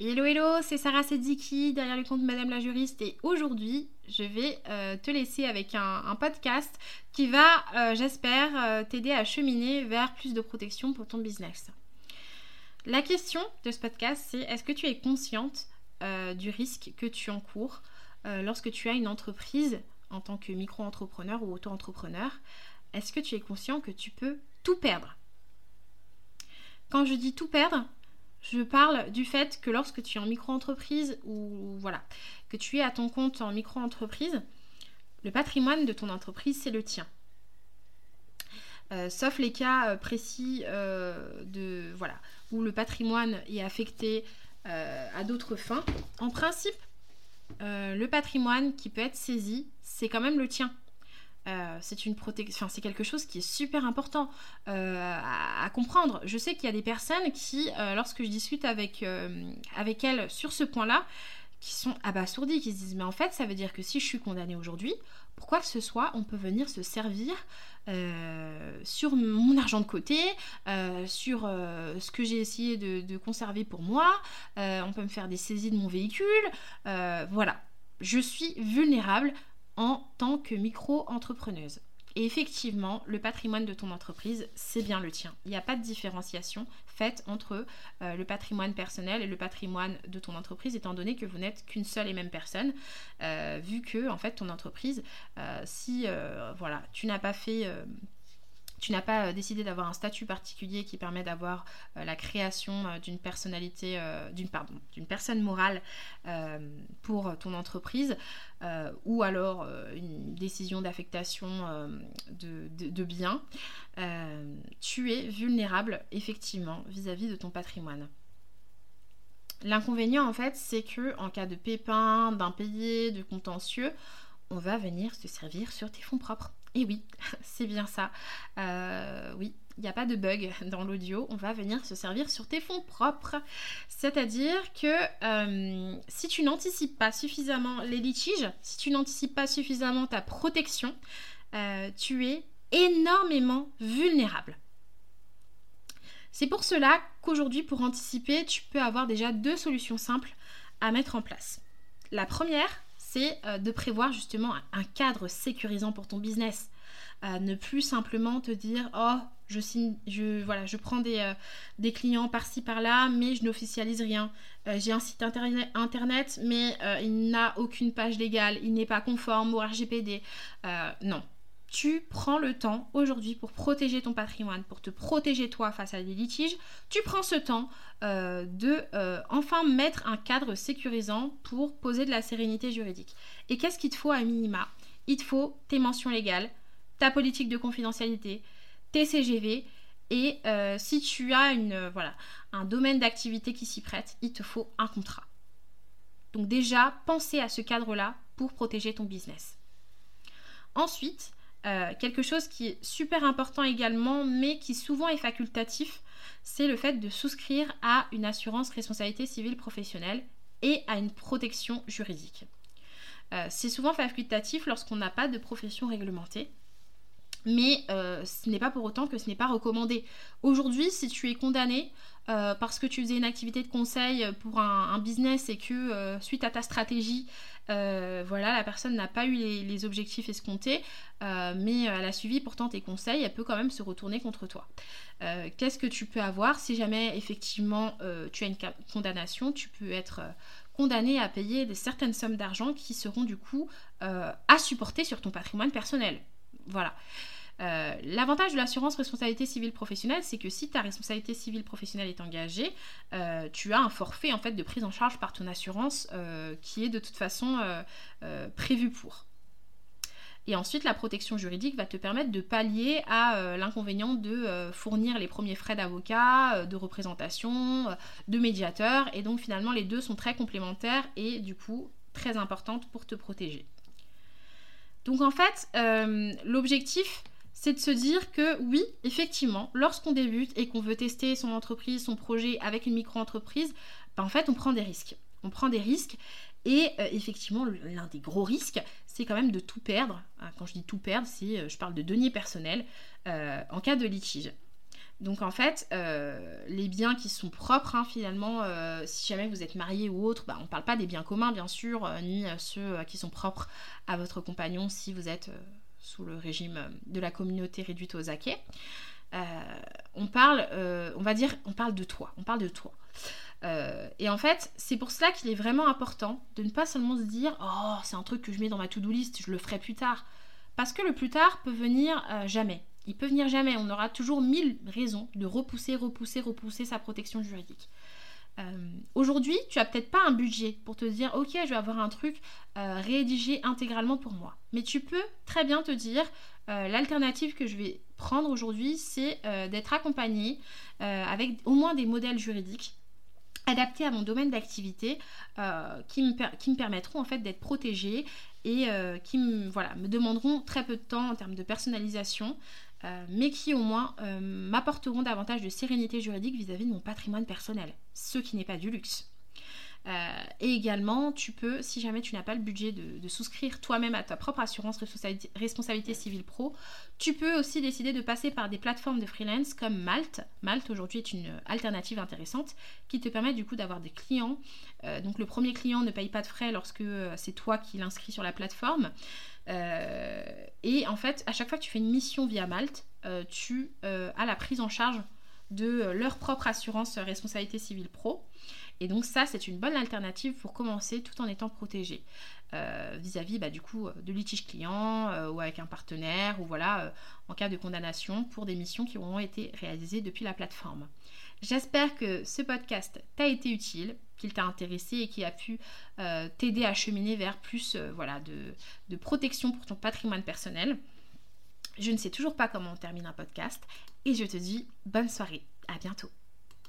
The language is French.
Hello hello, c'est Sarah Sediki derrière le compte Madame la juriste et aujourd'hui je vais euh, te laisser avec un, podcast qui va, euh, j'espère, euh, t'aider à cheminer vers plus de protection pour ton business. La question de ce podcast c'est est-ce que tu es consciente du risque que tu encours lorsque tu as une entreprise en tant que micro-entrepreneur ou auto-entrepreneur? Est-ce que tu es conscient que tu peux tout perdre? Quand je dis tout perdre, je parle du fait que lorsque tu es en micro-entreprise ou voilà, que tu es à ton compte en micro-entreprise, le patrimoine de ton entreprise, c'est le tien. Euh, sauf les cas euh, précis euh, de voilà où le patrimoine est affecté à d'autres fins. En principe, le patrimoine qui peut être saisi, c'est quand même le tien. Euh, c'est quelque chose qui est super important euh, à, comprendre. Je sais qu'il y a des personnes qui, euh, lorsque je discute avec, avec elles sur ce point-là, qui sont abasourdies, qui se disent mais en fait ça veut dire que si je suis condamnée aujourd'hui, pourquoi que ce soit, on peut venir se servir sur mon argent de côté, sur ce que j'ai essayé de, conserver pour moi, on peut me faire des saisies de mon véhicule, voilà. Je suis vulnérable en tant que micro-entrepreneuse. Et effectivement, le patrimoine de ton entreprise, c'est bien le tien. Il n'y a pas de différenciation faite entre euh, le patrimoine personnel et le patrimoine de ton entreprise, étant donné que vous n'êtes qu'une seule et même personne, euh, vu que en fait ton entreprise, euh, si voilà, tu n'as pas fait tu n'as pas euh, décidé d'avoir un statut particulier qui permet d'avoir euh, la création euh, d'une personnalité, d'une personne morale pour ton entreprise, ou alors une décision d'affectation de, de, biens, tu es vulnérable effectivement vis-à-vis de ton patrimoine. L'inconvénient en fait, c'est que en cas de pépin, d'impayé, de contentieux, on va venir se servir sur tes fonds propres. Et oui, c'est bien ça. Euh, oui, il n'y a pas de bug dans l'audio. On va venir se servir sur tes fonds propres. C'est-à-dire que euh, si tu n'anticipes pas suffisamment les litiges, si tu n'anticipes pas suffisamment ta protection, euh, tu es énormément vulnérable. C'est pour cela qu'aujourd'hui, pour anticiper, tu peux avoir déjà deux solutions simples à mettre en place. La première, c'est euh, de prévoir justement un cadre sécurisant pour ton business. Euh, ne plus simplement te dire oh je signe, je voilà, je prends des, euh, des clients par-ci par-là, mais je n'officialise rien. J'ai un site internet, internet mais il n'a aucune page légale, il n'est pas conforme au RGPD. non, tu prends le temps aujourd'hui pour protéger ton patrimoine, pour te protéger toi face à des litiges, tu prends ce temps euh, de euh, enfin mettre un cadre sécurisant pour poser de la sérénité juridique. Et qu'est-ce qu'il te faut à minima? Il te faut tes mentions légales, ta politique de confidentialité, tes CGV et euh, si tu as une, voilà, un domaine d'activité qui s'y prête, il te faut un contrat. Donc déjà, pensez à ce cadre-là pour protéger ton business. Ensuite, euh, quelque chose qui est super important également, mais qui souvent est facultatif, c'est le fait de souscrire à une assurance responsabilité civile professionnelle et à une protection juridique. Euh, c'est souvent facultatif lorsqu'on n'a pas de profession réglementée, mais euh, ce n'est pas pour autant que ce n'est pas recommandé. Aujourd'hui, si tu es condamné parce que tu faisais une activité de conseil pour un business et que suite à ta stratégie, euh, voilà, la personne n'a pas eu les, objectifs escomptés, euh, mais elle a suivi pourtant tes conseils, elle peut quand même se retourner contre toi. Euh, qu'est-ce que tu peux avoir si jamais effectivement tu as une condamnation Tu peux être condamné à payer certaines sommes d'argent qui seront du coup à supporter sur ton patrimoine personnel. Voilà. Euh, l'avantage de l'assurance responsabilité civile professionnelle, c'est que si ta responsabilité civile professionnelle est engagée, euh, tu as un forfait en fait de prise en charge par ton assurance euh, qui est de toute façon prévu pour. Et ensuite, la protection juridique va te permettre de pallier à l'inconvénient de fournir les premiers frais d'avocat, de représentation, de médiateur. Et donc finalement, les deux sont très complémentaires et du coup très importantes pour te protéger. Donc en fait, l'objectif, c'est de se dire que oui, effectivement, lorsqu'on débute et qu'on veut tester son entreprise, son projet avec une micro-entreprise, ben, en fait, on prend des risques. On prend des risques et euh, effectivement, l'un des gros risques, c'est quand même de tout perdre. Ah, quand je dis tout perdre, c'est, euh, je parle de deniers personnels euh, en cas de litige. Donc en fait, les biens qui sont propres, hein, finalement, si jamais vous êtes marié ou autre, bah, on ne parle pas des biens communs, bien sûr, ni ceux qui sont propres à votre compagnon si vous êtes sous le régime de la communauté réduite aux acquets. on parle, on va dire, on parle de toi, on parle de toi. Euh, et en fait, c'est pour cela qu'il est vraiment important de ne pas seulement se dire Oh, c'est un truc que je mets dans ma to-do list, je le ferai plus tard. Parce que le plus tard peut venir euh, jamais. Il peut venir jamais. On aura toujours mille raisons de repousser, repousser, repousser sa protection juridique. Euh, aujourd'hui, tu as peut-être pas un budget pour te dire ok, je vais avoir un truc rédigé intégralement pour moi. Mais tu peux très bien te dire l'alternative que je vais prendre aujourd'hui, c'est d'être accompagné avec au moins des modèles juridiques adaptés à mon domaine d'activité euh, qui, me qui, me permettront en fait d'être protégée et euh, qui me, voilà, me demanderont très peu de temps en termes de personnalisation, euh, mais qui au moins m'apporteront davantage de sérénité juridique vis-à-vis -vis de mon patrimoine personnel, ce qui n'est pas du luxe. Euh, et également, tu peux, si jamais tu n'as pas le budget de, souscrire toi-même à ta propre assurance responsabilité, civile pro, tu peux aussi décider de passer par des plateformes de freelance comme Malte. Malte aujourd'hui est une alternative intéressante qui te permet du coup d'avoir des clients. Euh, donc le premier client ne paye pas de frais lorsque euh, c'est toi qui l'inscris sur la plateforme. et en fait, à chaque fois que tu fais une mission via Malte, tu as la prise en charge de leur propre assurance responsabilité civile pro. Et donc ça, c'est une bonne alternative pour commencer tout en étant protégé euh, vis-à-vis bah, du coup de litige client euh, ou avec un partenaire ou voilà euh, en cas de condamnation pour des missions qui auront été réalisées depuis la plateforme. J'espère que ce podcast t'a été utile, qu'il t'a intéressé et qu'il a pu t'aider à cheminer vers plus voilà, de protection pour ton patrimoine personnel. Je ne sais toujours pas comment on termine un podcast et je te dis bonne soirée. À bientôt.